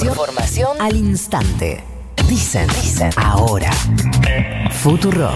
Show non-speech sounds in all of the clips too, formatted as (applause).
Información, Información al instante. Dicen, dicen, ahora. Futurock.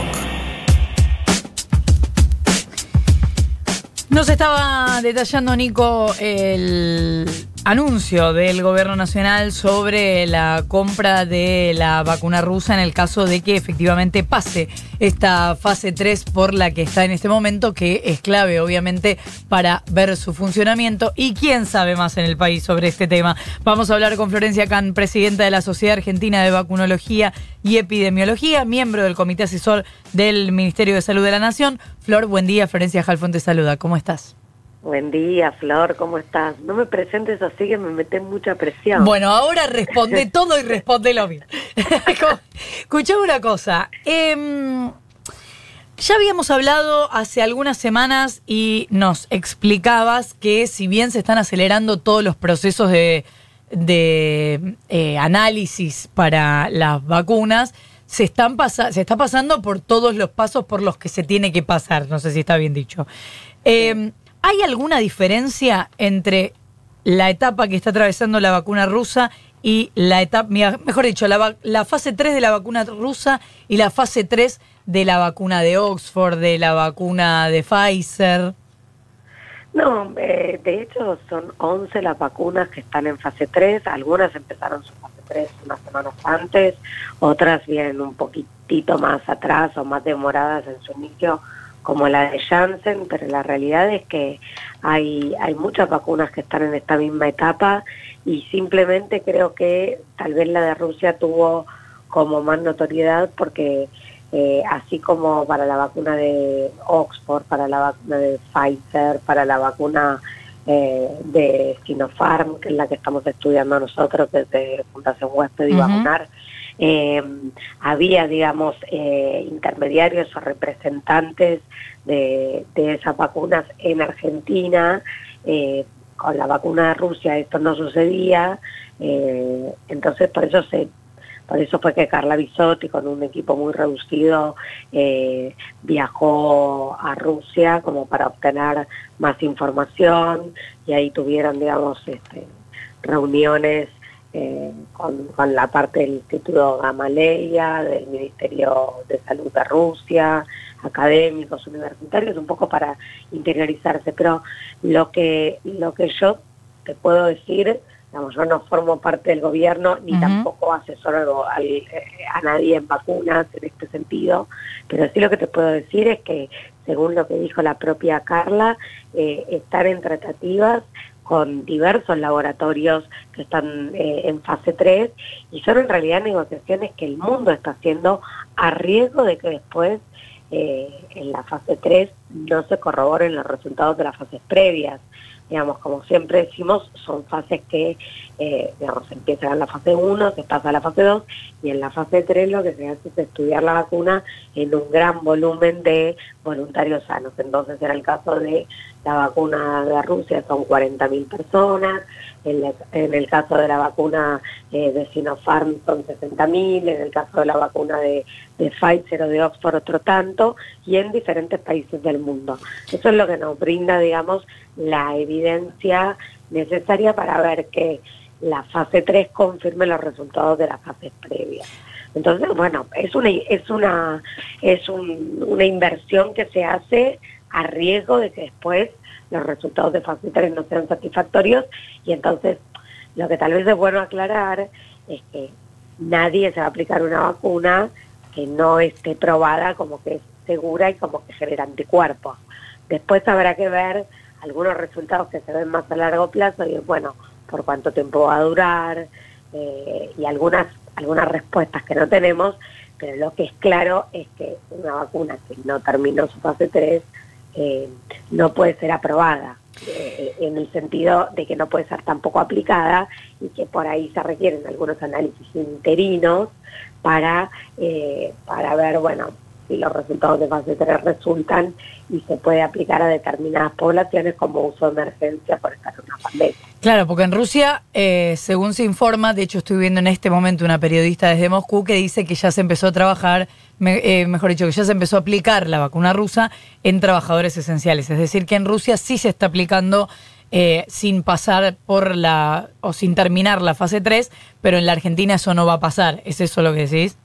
Nos estaba detallando Nico el anuncio del gobierno nacional sobre la compra de la vacuna rusa en el caso de que efectivamente pase esta fase 3 por la que está en este momento, que es clave obviamente para ver su funcionamiento y quién sabe más en el país sobre este tema. Vamos a hablar con Florencia Can, presidenta de la Sociedad Argentina de Vacunología y Epidemiología, miembro del Comité Asesor del Ministerio de Salud de la Nación. Flor, buen día. Florencia Jalfón te saluda. ¿Cómo estás? Buen día, Flor, ¿cómo estás? No me presentes así que me metes mucha presión. Bueno, ahora responde (laughs) todo y responde lo mismo. (laughs) Escuchame una cosa. Em, ya habíamos hablado hace algunas semanas y nos explicabas que si bien se están acelerando todos los procesos de, eh, análisis para las vacunas, se, están se está pasando por todos los pasos por los que se tiene que pasar. No sé si está bien dicho. Eh, ¿Hay alguna diferencia entre la etapa que está atravesando la vacuna rusa y la etapa, mejor dicho, la, fase 3 de la vacuna rusa y la fase 3 de la vacuna de Oxford, de la vacuna de Pfizer? No, eh, de hecho son 11 las vacunas que están en fase 3, algunas empezaron su fase 3 unas semanas antes, otras vienen un poquitito más atrás o más demoradas en su inicio como la de Janssen, pero la realidad es que hay, hay muchas vacunas que están en esta misma etapa y simplemente creo que tal vez la de Rusia tuvo como más notoriedad porque eh, así como para la vacuna de Oxford, para la vacuna de Pfizer, para la vacuna eh, de Sinopharm, que es la que estamos estudiando nosotros desde Fundación Huésped y Vacunar, eh, había, digamos, eh, intermediarios o representantes de, esas vacunas en Argentina. Eh, con la vacuna de Rusia esto no sucedía, entonces por eso se por eso fue que Carla Bisotti, con un equipo muy reducido, viajó a Rusia como para obtener más información y ahí tuvieron, digamos, este, reuniones eh, con, la parte del Instituto Gamaleya, del Ministerio de Salud de Rusia, académicos, universitarios, un poco para interiorizarse. Pero lo que, lo que yo te puedo decir, digamos, yo no formo parte del gobierno ni tampoco asesoro a, a nadie en vacunas en este sentido, pero sí lo que te puedo decir es que, según lo que dijo la propia Carla, eh, estar en tratativas con diversos laboratorios que están eh, en fase 3 y son en realidad negociaciones que el mundo está haciendo a riesgo de que después eh, en la fase 3 no se corroboren los resultados de las fases previas. Digamos, como siempre decimos, son fases que, eh, digamos, empiezan en la fase 1, se pasa a la fase 2 y en la fase 3 lo que se hace es estudiar la vacuna en un gran volumen de voluntarios sanos. Entonces, en el caso de la vacuna de Rusia son 40.000 personas, en, el caso de la vacuna eh, de Sinopharm son 60.000, en el caso de la vacuna de, de Pfizer o de Oxford otro tanto, y en diferentes países del mundo. Eso es lo que nos brinda, digamos, la evidencia necesaria para ver que la fase 3 confirme los resultados de las fases previas. Entonces, bueno, es una es una es una inversión que se hace a riesgo de que después los resultados de fase 3 no sean satisfactorios y entonces lo que tal vez es bueno aclarar es que nadie se va a aplicar una vacuna que no esté probada como que es segura y como que genera anticuerpos. Después habrá que ver algunos resultados que se ven más a largo plazo y bueno, por cuánto tiempo va a durar eh, y algunas, algunas respuestas que no tenemos, pero lo que es claro es que una vacuna que no terminó su fase 3 eh, no puede ser aprobada. Eh, en el sentido de que no puede ser tampoco aplicada y que por ahí se requieren algunos análisis interinos para, para ver, bueno, si los resultados de fase 3 resultan y se puede aplicar a determinadas poblaciones como uso de emergencia por estar en una pandemia. Claro, porque en Rusia, eh, según se informa, de hecho estoy viendo en este momento una periodista desde Moscú que dice que ya se empezó a trabajar, eh, mejor dicho, que ya se empezó a aplicar la vacuna rusa en trabajadores esenciales. Es decir, que en Rusia sí se está aplicando eh, sin pasar por la, o sin terminar la fase 3, pero en la Argentina eso no va a pasar. ¿Es eso lo que decís?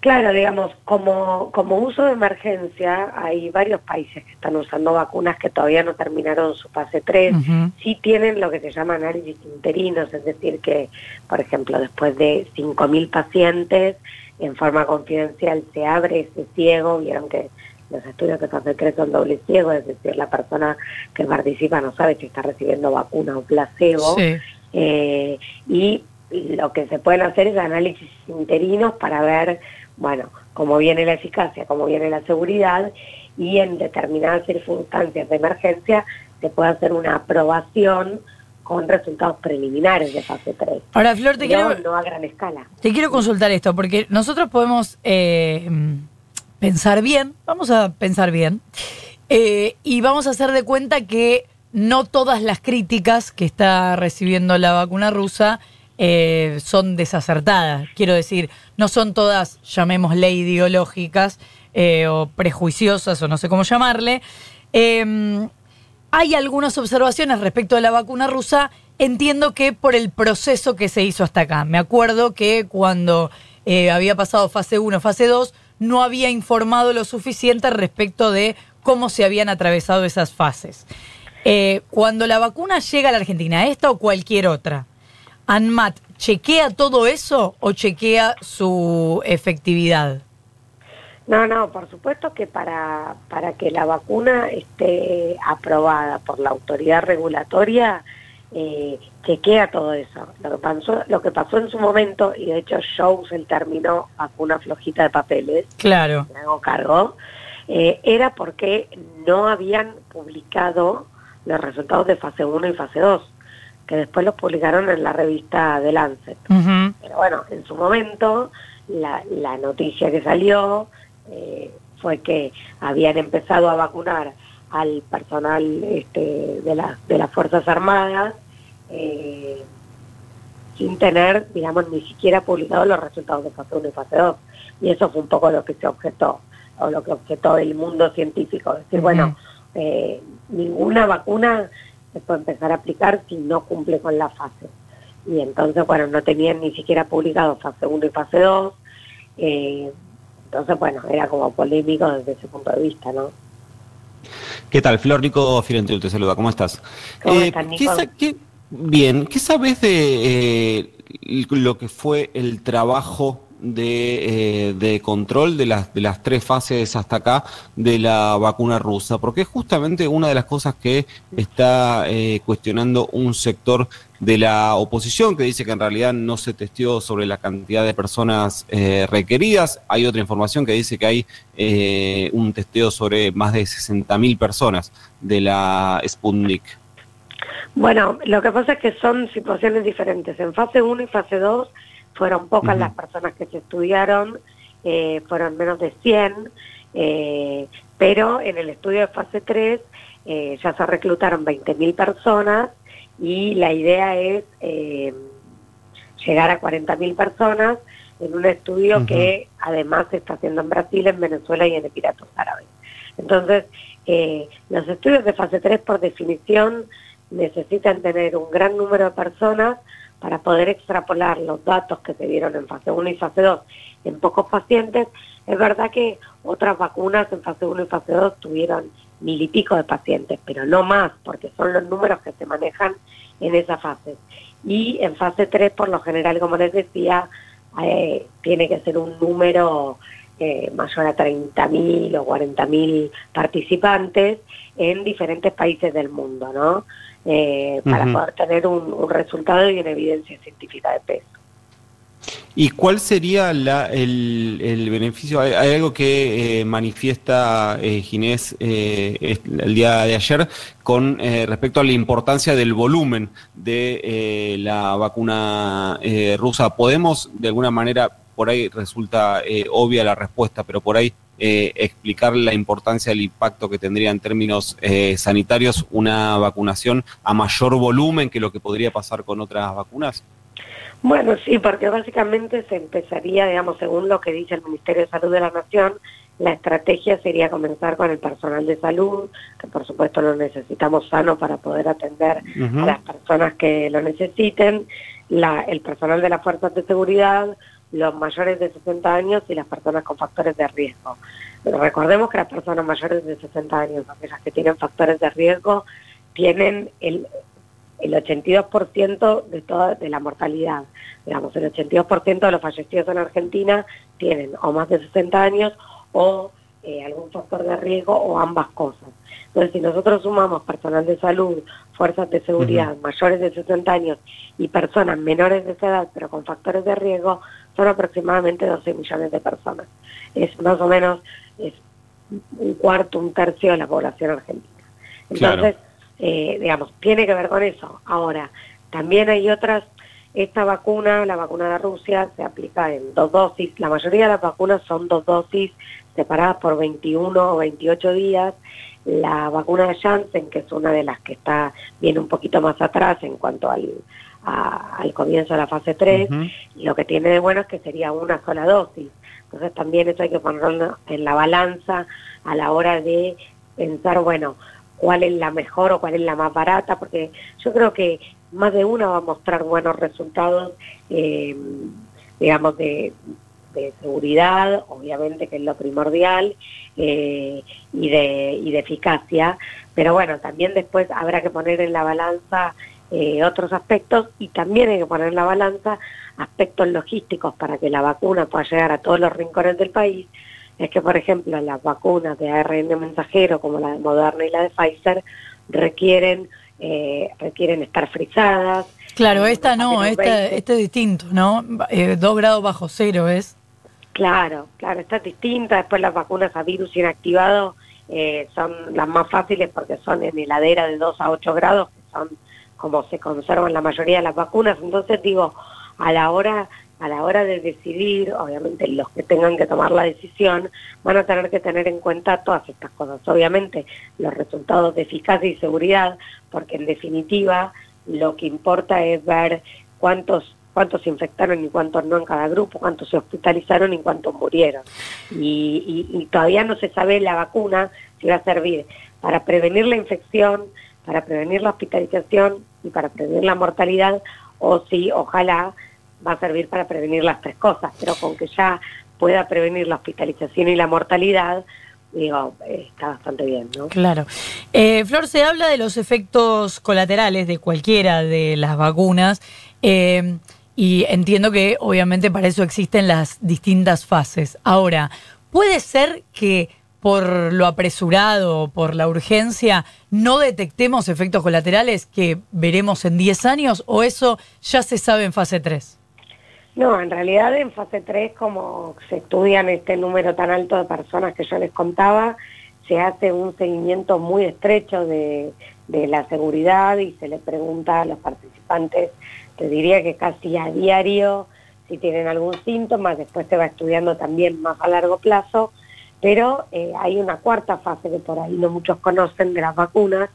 Claro, digamos, como, como uso de emergencia, hay varios países que están usando vacunas que todavía no terminaron su fase 3. Sí tienen lo que se llama análisis interinos, es decir, que, por ejemplo, después de 5.000 pacientes, en forma confidencial se abre ese ciego, vieron que los estudios de fase 3 son doble ciego, es decir, la persona que participa no sabe si está recibiendo vacuna o placebo. Eh, y lo que se pueden hacer es análisis interinos para ver bueno, cómo viene la eficacia, cómo viene la seguridad y en determinadas circunstancias de emergencia se puede hacer una aprobación con resultados preliminares de fase 3. Ahora, Flor, te quiero... No a gran escala. Te quiero consultar esto, porque nosotros podemos eh, pensar bien, vamos a pensar bien, eh, y vamos a hacer de cuenta que no todas las críticas que está recibiendo la vacuna rusa eh, son desacertadas. Quiero decir, no son todas, llamémosle, ideológicas eh, o prejuiciosas o no sé cómo llamarle. Em, hay algunas observaciones respecto a la vacuna rusa. Entiendo que por el proceso que se hizo hasta acá. Me acuerdo que cuando eh, había pasado fase 1, fase 2, no había informado lo suficiente respecto de cómo se habían atravesado esas fases. cuando la vacuna llega a la Argentina, esta o cualquier otra, ANMAT, ¿chequea todo eso o chequea su efectividad? No, no, por supuesto que para, para que la vacuna esté aprobada por la autoridad regulatoria, eh, chequea todo eso. Lo que, pasó, lo que pasó en su momento, y de hecho Shows el término vacuna flojita de papeles, claro. me hago cargo, eh, era porque no habían publicado los resultados de fase 1 y fase 2 que después los publicaron en la revista The Lancet. Pero bueno, en su momento la, la noticia que salió eh, fue que habían empezado a vacunar al personal este, de, la, de las Fuerzas Armadas eh, sin tener, digamos, ni siquiera publicado los resultados de fase 1 y fase 2. Y eso fue un poco lo que se objetó, o lo que objetó el mundo científico. Es decir, bueno, eh, ninguna vacuna se puede empezar a aplicar si no cumple con la fase. Y entonces, bueno, no tenían ni siquiera publicado fase 1 y fase 2. Eh, entonces, bueno, era como polémico desde ese punto de vista, ¿no? ¿Qué tal? Flor Nico Firentil te saluda, ¿cómo estás? ¿Cómo eh, estás, Nico? bien, ¿qué sabes de eh, lo que fue el trabajo de, eh, de, control de las, de las tres fases hasta acá de la vacuna rusa, porque es justamente una de las cosas que está eh, cuestionando un sector de la oposición que dice que en realidad no se testió sobre la cantidad de personas eh, requeridas. Hay otra información que dice que hay un testeo sobre más de 60.000 personas de la Sputnik. Bueno, lo que pasa es que son situaciones diferentes. En fase 1 y fase 2 fueron pocas las personas que se estudiaron, eh, fueron menos de 100, eh, pero en el estudio de fase 3 eh, ya se reclutaron 20.000 personas y la idea es llegar a 40.000 personas en un estudio que además se está haciendo en Brasil, en Venezuela y en Emiratos Árabes. Entonces, los estudios de fase 3 por definición necesitan tener un gran número de personas para poder extrapolar los datos que se dieron en fase 1 y fase 2 en pocos pacientes, es verdad que otras vacunas en fase 1 y fase 2 tuvieron mil y pico de pacientes, pero no más, porque son los números que se manejan en esa fase. Y en fase 3, por lo general, como les decía, eh, tiene que ser un número eh, mayor a 30.000 o 40.000 participantes en diferentes países del mundo, ¿no? Eh, para poder tener un, resultado y una evidencia científica de peso. ¿Y cuál sería el, beneficio? Hay, algo que eh, manifiesta eh, Ginés eh, el día de ayer con respecto a la importancia del volumen de la vacuna rusa. ¿Podemos, de alguna manera, por ahí resulta obvia la respuesta, pero por ahí eh, explicar la importancia del impacto que tendría en términos eh, sanitarios una vacunación a mayor volumen que lo que podría pasar con otras vacunas? Bueno, sí, porque básicamente se empezaría, digamos, según lo que dice el Ministerio de Salud de la Nación, la estrategia sería comenzar con el personal de salud, que por supuesto lo necesitamos sano para poder atender a las personas que lo necesiten, la, el personal de las fuerzas de seguridad, los mayores de 60 años y las personas con factores de riesgo. Pero recordemos que las personas mayores de 60 años, aquellas que tienen factores de riesgo, tienen el el 82% de toda de la mortalidad. Digamos, el 82% de los fallecidos en Argentina tienen o más de 60 años o eh, algún factor de riesgo o ambas cosas. Entonces, si nosotros sumamos personal de salud, fuerzas de seguridad, mayores de 60 años y personas menores de esa edad, pero con factores de riesgo, son aproximadamente 12 millones de personas. Es más o menos es un cuarto, un tercio de la población argentina. Entonces, eh, digamos, tiene que ver con eso. Ahora, también hay otras, esta vacuna, la vacuna de Rusia, se aplica en dos dosis, la mayoría de las vacunas son dos dosis separadas por 21 o 28 días. La vacuna de Janssen, que es una de las que está, viene un poquito más atrás en cuanto al, al comienzo de la fase 3, lo que tiene de bueno es que sería una sola dosis. Entonces también eso hay que ponerlo en la balanza a la hora de pensar, bueno, cuál es la mejor o cuál es la más barata, porque yo creo que más de una va a mostrar buenos resultados, eh, digamos, de, seguridad, obviamente que es lo primordial, eh, y, de, y de eficacia, pero bueno, también después habrá que poner en la balanza eh, otros aspectos y también hay que poner en la balanza aspectos logísticos para que la vacuna pueda llegar a todos los rincones del país es que, por ejemplo, las vacunas de ARN mensajero, como la de Moderna y la de Pfizer, requieren, eh, requieren estar frisadas. Claro, esta no, esta, este es distinto, ¿no? Eh, dos grados bajo cero es. Claro, claro, esta es distinta. Después las vacunas a virus inactivado eh, son las más fáciles porque son en heladera de 2 a 8 grados, que son como se conservan la mayoría de las vacunas. Entonces digo, a la hora a la hora de decidir, obviamente los que tengan que tomar la decisión van a tener que tener en cuenta todas estas cosas. Obviamente los resultados de eficacia y seguridad, porque en definitiva lo que importa es ver cuántos cuántos se infectaron y cuántos no en cada grupo, cuántos se hospitalizaron y cuántos murieron. Y, y todavía no se sabe la vacuna si va a servir para prevenir la infección, para prevenir la hospitalización y para prevenir la mortalidad, o si ojalá va a servir para prevenir las tres cosas, pero con que ya pueda prevenir la hospitalización y la mortalidad, digo, está bastante bien, ¿no? Claro. Eh, Flor, se habla de los efectos colaterales de cualquiera de las vacunas eh, y entiendo que obviamente para eso existen las distintas fases. Ahora, ¿puede ser que por lo apresurado, por la urgencia, no detectemos efectos colaterales que veremos en 10 años o eso ya se sabe en fase 3? No, en realidad en fase 3, como se estudian este número tan alto de personas que yo les contaba, se hace un seguimiento muy estrecho de, la seguridad y se les pregunta a los participantes, te diría que casi a diario, si tienen algún síntoma, después se va estudiando también más a largo plazo, pero eh, hay una cuarta fase que por ahí no muchos conocen de las vacunas,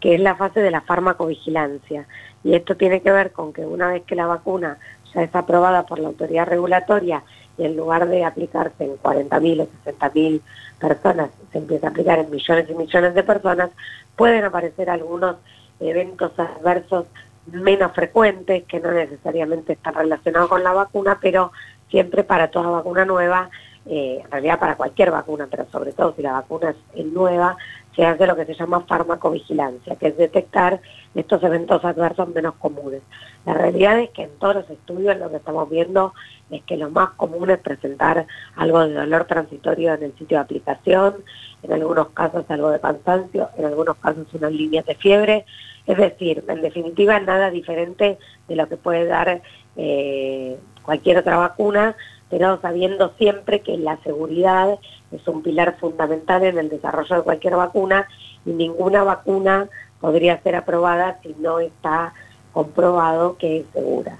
que es la fase de la farmacovigilancia. Y esto tiene que ver con que una vez que la vacuna ya es aprobada por la autoridad regulatoria y en lugar de aplicarse en 40.000 o 60.000 personas, se empieza a aplicar en millones y millones de personas, pueden aparecer algunos eventos adversos menos frecuentes que no necesariamente están relacionados con la vacuna, pero siempre para toda vacuna nueva, eh, en realidad para cualquier vacuna, pero sobre todo si la vacuna es nueva, se hace lo que se llama farmacovigilancia, que es detectar estos eventos adversos menos comunes. La realidad es que en todos los estudios lo que estamos viendo es que lo más común es presentar algo de dolor transitorio en el sitio de aplicación, en algunos casos algo de cansancio, en algunos casos unas líneas de fiebre, es decir, en definitiva nada diferente de lo que puede dar eh, cualquier otra vacuna, pero sabiendo siempre que la seguridad es un pilar fundamental en el desarrollo de cualquier vacuna y ninguna vacuna podría ser aprobada si no está comprobado que es segura.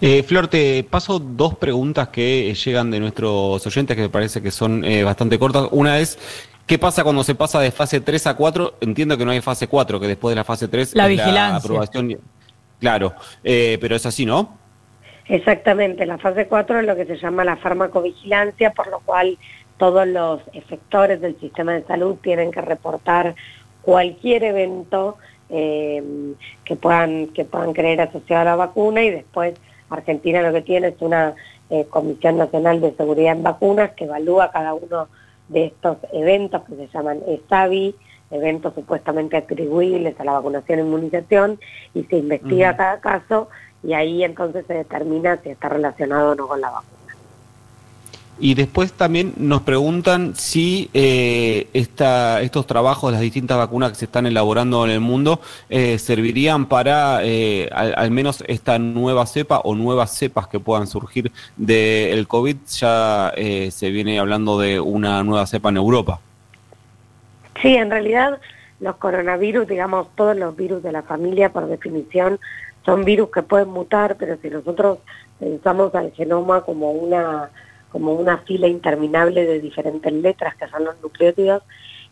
Eh, Flor, te paso dos preguntas que llegan de nuestros oyentes que me parece que son eh, bastante cortas. Una es, ¿qué pasa cuando se pasa de fase 3 a 4? Entiendo que no hay fase 4, que después de la fase 3 la vigilancia. aprobación. Claro, eh, pero es así, ¿no? Exactamente, la fase 4 es lo que se llama la farmacovigilancia, por lo cual todos los efectores del sistema de salud tienen que reportar cualquier evento eh, que puedan que puedan creer asociado a la vacuna y después Argentina lo que tiene es una eh, Comisión Nacional de Seguridad en Vacunas que evalúa cada uno de estos eventos que se llaman ESAVI, eventos supuestamente atribuibles a la vacunación e inmunización, y se investiga cada caso y ahí entonces se determina si está relacionado o no con la vacuna. Y después también nos preguntan si eh, esta, estos trabajos, las distintas vacunas que se están elaborando en el mundo, eh, servirían para eh, al, menos esta nueva cepa o nuevas cepas que puedan surgir del COVID. Ya se viene hablando de una nueva cepa en Europa. Sí, en realidad los coronavirus, digamos, todos los virus de la familia, por definición, son virus que pueden mutar, pero si nosotros pensamos al genoma como una como una fila interminable de diferentes letras que son los nucleótidos,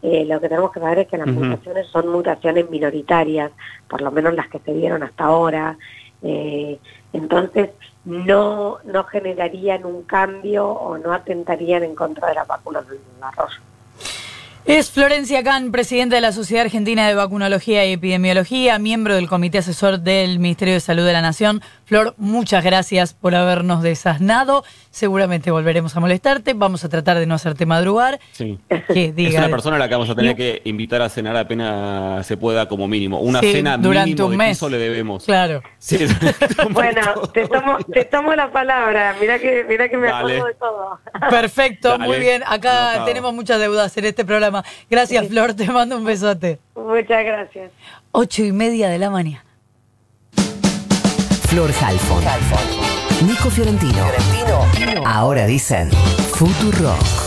eh, lo que tenemos que saber es que las mutaciones son mutaciones minoritarias, por lo menos las que se vieron hasta ahora. Eh, entonces, no, no generarían un cambio o no atentarían en contra de las vacunas del desarrollo. Es Florencia Can, presidenta de la Sociedad Argentina de Vacunología y Epidemiología, miembro del Comité Asesor del Ministerio de Salud de la Nación. Flor, muchas gracias por habernos desasnado. Seguramente volveremos a molestarte. Vamos a tratar de no hacerte madrugar. Sí. es una persona a la que vamos a tener que invitar a cenar apenas se pueda como mínimo. Una cena durante mínimo un mes. le debemos. Claro. (laughs) bueno, te tomo, te tomo la palabra. Mira que, mira que me acuerdo de todo. Perfecto, muy bien. Acá tenemos muchas deudas en este programa. Gracias, Flor. Te mando un besote. Muchas gracias. Ocho y media de la mañana. Flor Halfon. Nico Fiorentino. Ahora dicen Rock.